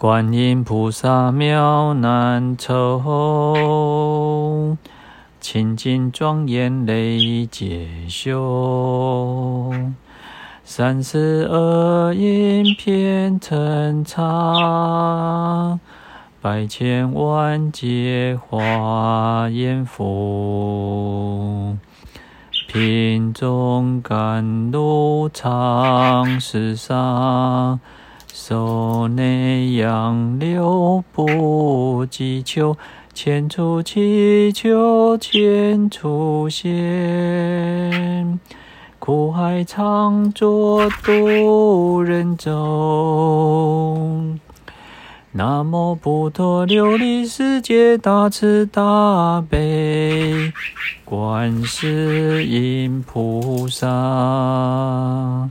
观音菩萨妙难酬，清净庄严累劫修。三十二因遍尘刹，百千万劫化阎浮。品种甘露常时洒。手内杨柳不计秋，千处祈求千处现，苦海常作渡人舟。南无普陀琉璃世界大慈大悲观世音菩萨。